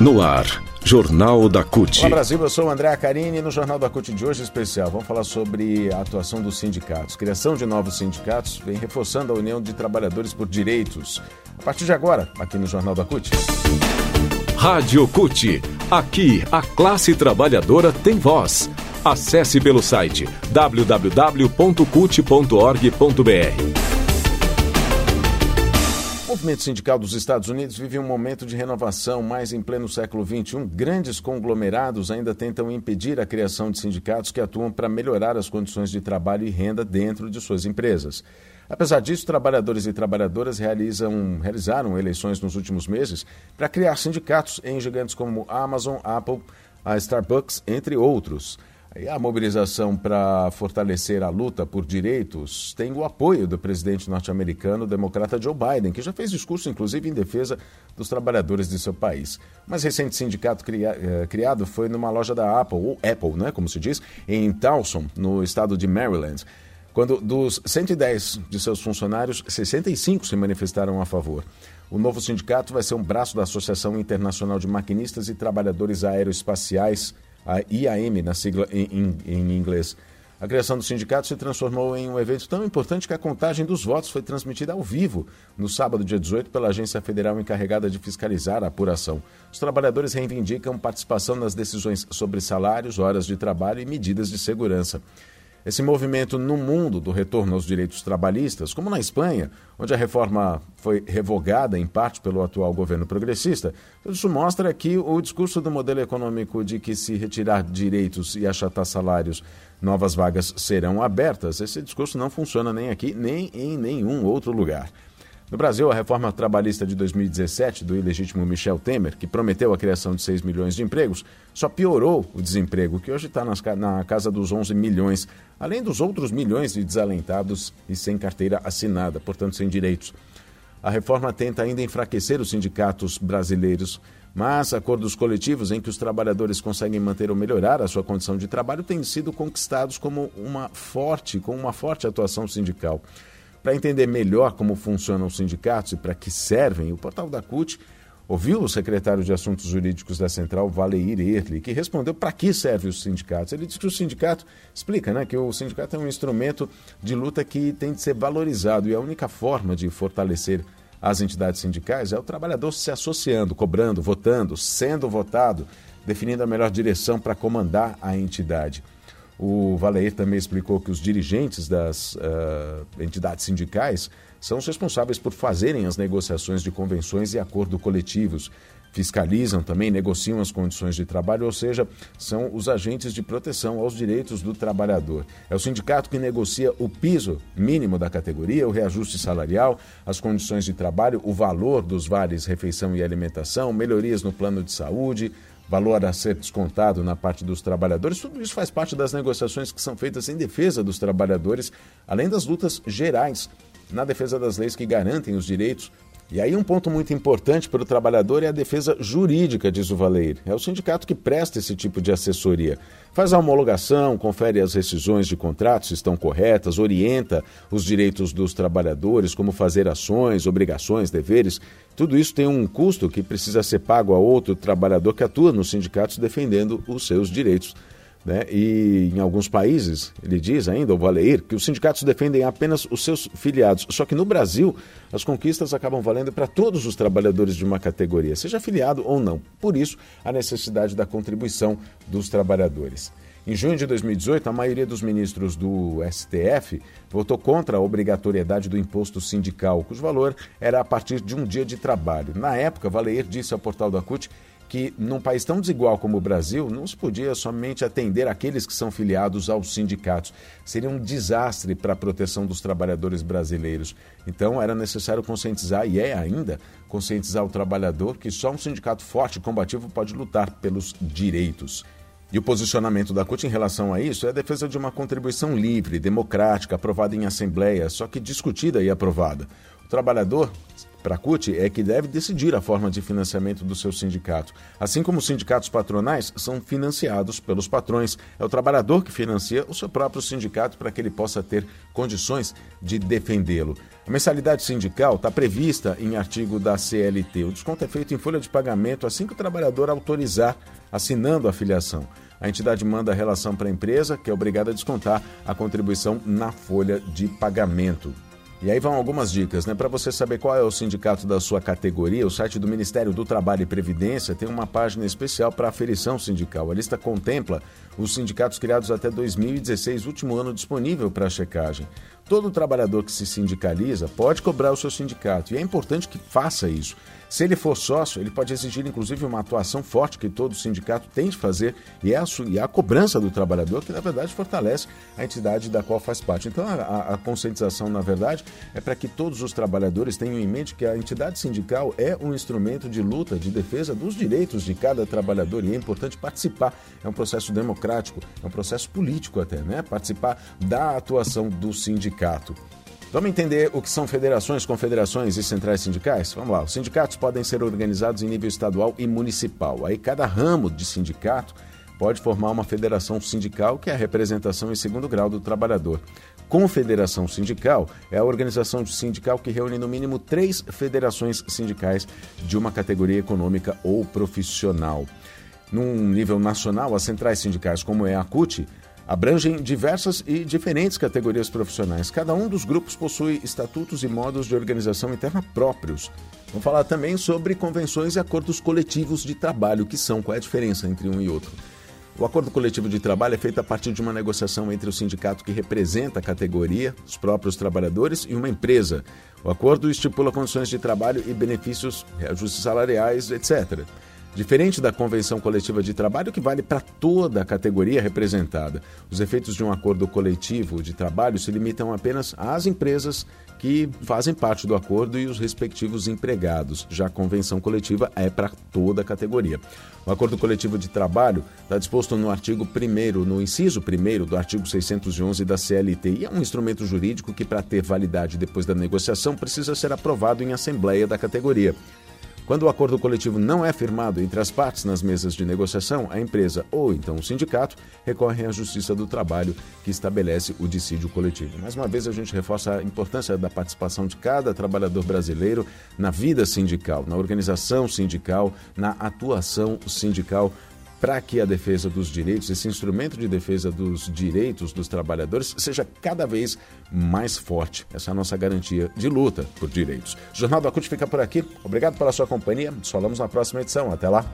No ar, Jornal da CUT. Olá Brasil, eu sou o André Acarini e no Jornal da CUT de hoje especial vamos falar sobre a atuação dos sindicatos. Criação de novos sindicatos vem reforçando a União de Trabalhadores por Direitos. A partir de agora, aqui no Jornal da CUT. Rádio CUT. Aqui, a classe trabalhadora tem voz. Acesse pelo site www.cut.org.br. O movimento sindical dos Estados Unidos vive um momento de renovação, mas em pleno século XXI, grandes conglomerados ainda tentam impedir a criação de sindicatos que atuam para melhorar as condições de trabalho e renda dentro de suas empresas. Apesar disso, trabalhadores e trabalhadoras realizam, realizaram eleições nos últimos meses para criar sindicatos em gigantes como Amazon, Apple, a Starbucks, entre outros. E a mobilização para fortalecer a luta por direitos tem o apoio do presidente norte-americano, democrata Joe Biden, que já fez discurso, inclusive, em defesa dos trabalhadores de seu país. O mais recente sindicato eh, criado foi numa loja da Apple, ou Apple, né, como se diz, em Towson, no estado de Maryland. Quando dos 110 de seus funcionários, 65 se manifestaram a favor. O novo sindicato vai ser um braço da Associação Internacional de Maquinistas e Trabalhadores Aeroespaciais a IAM, na sigla em, em, em inglês. A criação do sindicato se transformou em um evento tão importante que a contagem dos votos foi transmitida ao vivo no sábado, dia 18, pela Agência Federal encarregada de fiscalizar a apuração. Os trabalhadores reivindicam participação nas decisões sobre salários, horas de trabalho e medidas de segurança. Esse movimento no mundo do retorno aos direitos trabalhistas, como na Espanha, onde a reforma foi revogada em parte pelo atual governo progressista, isso mostra que o discurso do modelo econômico de que se retirar direitos e achatar salários, novas vagas serão abertas, esse discurso não funciona nem aqui nem em nenhum outro lugar. No Brasil, a reforma trabalhista de 2017 do ilegítimo Michel Temer, que prometeu a criação de 6 milhões de empregos, só piorou o desemprego, que hoje está na casa dos 11 milhões, além dos outros milhões de desalentados e sem carteira assinada, portanto sem direitos. A reforma tenta ainda enfraquecer os sindicatos brasileiros, mas acordos coletivos em que os trabalhadores conseguem manter ou melhorar a sua condição de trabalho têm sido conquistados como uma forte, com uma forte atuação sindical. Para entender melhor como funcionam os sindicatos e para que servem, o portal da CUT ouviu o secretário de Assuntos Jurídicos da Central, Valeir Erli, que respondeu para que servem os sindicatos. Ele disse que o sindicato, explica né, que o sindicato é um instrumento de luta que tem de ser valorizado e a única forma de fortalecer as entidades sindicais é o trabalhador se associando, cobrando, votando, sendo votado, definindo a melhor direção para comandar a entidade. O Valeir também explicou que os dirigentes das uh, entidades sindicais são os responsáveis por fazerem as negociações de convenções e acordos coletivos. Fiscalizam também, negociam as condições de trabalho, ou seja, são os agentes de proteção aos direitos do trabalhador. É o sindicato que negocia o piso mínimo da categoria, o reajuste salarial, as condições de trabalho, o valor dos vales refeição e alimentação, melhorias no plano de saúde, valor a ser descontado na parte dos trabalhadores, tudo isso faz parte das negociações que são feitas em defesa dos trabalhadores, além das lutas gerais na defesa das leis que garantem os direitos e aí um ponto muito importante para o trabalhador é a defesa jurídica, diz o Valeir. É o sindicato que presta esse tipo de assessoria. Faz a homologação, confere as rescisões de contratos se estão corretas, orienta os direitos dos trabalhadores, como fazer ações, obrigações, deveres. Tudo isso tem um custo que precisa ser pago a outro trabalhador que atua nos sindicatos defendendo os seus direitos. Né? E em alguns países, ele diz ainda, o Valeir, que os sindicatos defendem apenas os seus filiados. Só que no Brasil, as conquistas acabam valendo para todos os trabalhadores de uma categoria, seja afiliado ou não. Por isso, a necessidade da contribuição dos trabalhadores. Em junho de 2018, a maioria dos ministros do STF votou contra a obrigatoriedade do imposto sindical, cujo valor era a partir de um dia de trabalho. Na época, Valeir disse ao portal da CUT que num país tão desigual como o Brasil, não se podia somente atender aqueles que são filiados aos sindicatos. Seria um desastre para a proteção dos trabalhadores brasileiros. Então era necessário conscientizar, e é ainda, conscientizar o trabalhador que só um sindicato forte e combativo pode lutar pelos direitos. E o posicionamento da CUT em relação a isso é a defesa de uma contribuição livre, democrática, aprovada em assembleia, só que discutida e aprovada. O trabalhador para a CUT é que deve decidir a forma de financiamento do seu sindicato. Assim como os sindicatos patronais são financiados pelos patrões, é o trabalhador que financia o seu próprio sindicato para que ele possa ter condições de defendê-lo. A mensalidade sindical está prevista em artigo da CLT. O desconto é feito em folha de pagamento assim que o trabalhador autorizar, assinando a filiação. A entidade manda a relação para a empresa, que é obrigada a descontar a contribuição na folha de pagamento. E aí vão algumas dicas, né? Para você saber qual é o sindicato da sua categoria, o site do Ministério do Trabalho e Previdência tem uma página especial para aferição sindical. A lista contempla os sindicatos criados até 2016, último ano disponível para checagem. Todo trabalhador que se sindicaliza pode cobrar o seu sindicato e é importante que faça isso. Se ele for sócio, ele pode exigir inclusive uma atuação forte que todo sindicato tem de fazer e é a, e é a cobrança do trabalhador que, na verdade, fortalece a entidade da qual faz parte. Então, a, a conscientização, na verdade, é para que todos os trabalhadores tenham em mente que a entidade sindical é um instrumento de luta, de defesa dos direitos de cada trabalhador e é importante participar. É um processo democrático, é um processo político até, né? Participar da atuação do sindicato. Vamos entender o que são federações, confederações e centrais sindicais? Vamos lá. Os sindicatos podem ser organizados em nível estadual e municipal. Aí cada ramo de sindicato pode formar uma federação sindical, que é a representação em segundo grau do trabalhador. Confederação sindical é a organização sindical que reúne no mínimo três federações sindicais de uma categoria econômica ou profissional. Num nível nacional, as centrais sindicais, como é a CUT, abrangem diversas e diferentes categorias profissionais. Cada um dos grupos possui estatutos e modos de organização interna próprios. Vamos falar também sobre convenções e acordos coletivos de trabalho, que são, qual é a diferença entre um e outro. O acordo coletivo de trabalho é feito a partir de uma negociação entre o sindicato que representa a categoria, os próprios trabalhadores e uma empresa. O acordo estipula condições de trabalho e benefícios, reajustes salariais, etc diferente da convenção coletiva de trabalho que vale para toda a categoria representada. Os efeitos de um acordo coletivo de trabalho se limitam apenas às empresas que fazem parte do acordo e os respectivos empregados. Já a convenção coletiva é para toda a categoria. O acordo coletivo de trabalho está disposto no artigo 1 no inciso 1 do artigo 611 da CLT e é um instrumento jurídico que, para ter validade depois da negociação, precisa ser aprovado em assembleia da categoria. Quando o acordo coletivo não é firmado entre as partes nas mesas de negociação, a empresa ou então o sindicato recorrem à Justiça do Trabalho, que estabelece o dissídio coletivo. Mais uma vez, a gente reforça a importância da participação de cada trabalhador brasileiro na vida sindical, na organização sindical, na atuação sindical para que a defesa dos direitos, esse instrumento de defesa dos direitos dos trabalhadores, seja cada vez mais forte. Essa é a nossa garantia de luta por direitos. O Jornal da CUT fica por aqui. Obrigado pela sua companhia. Nos falamos na próxima edição. Até lá.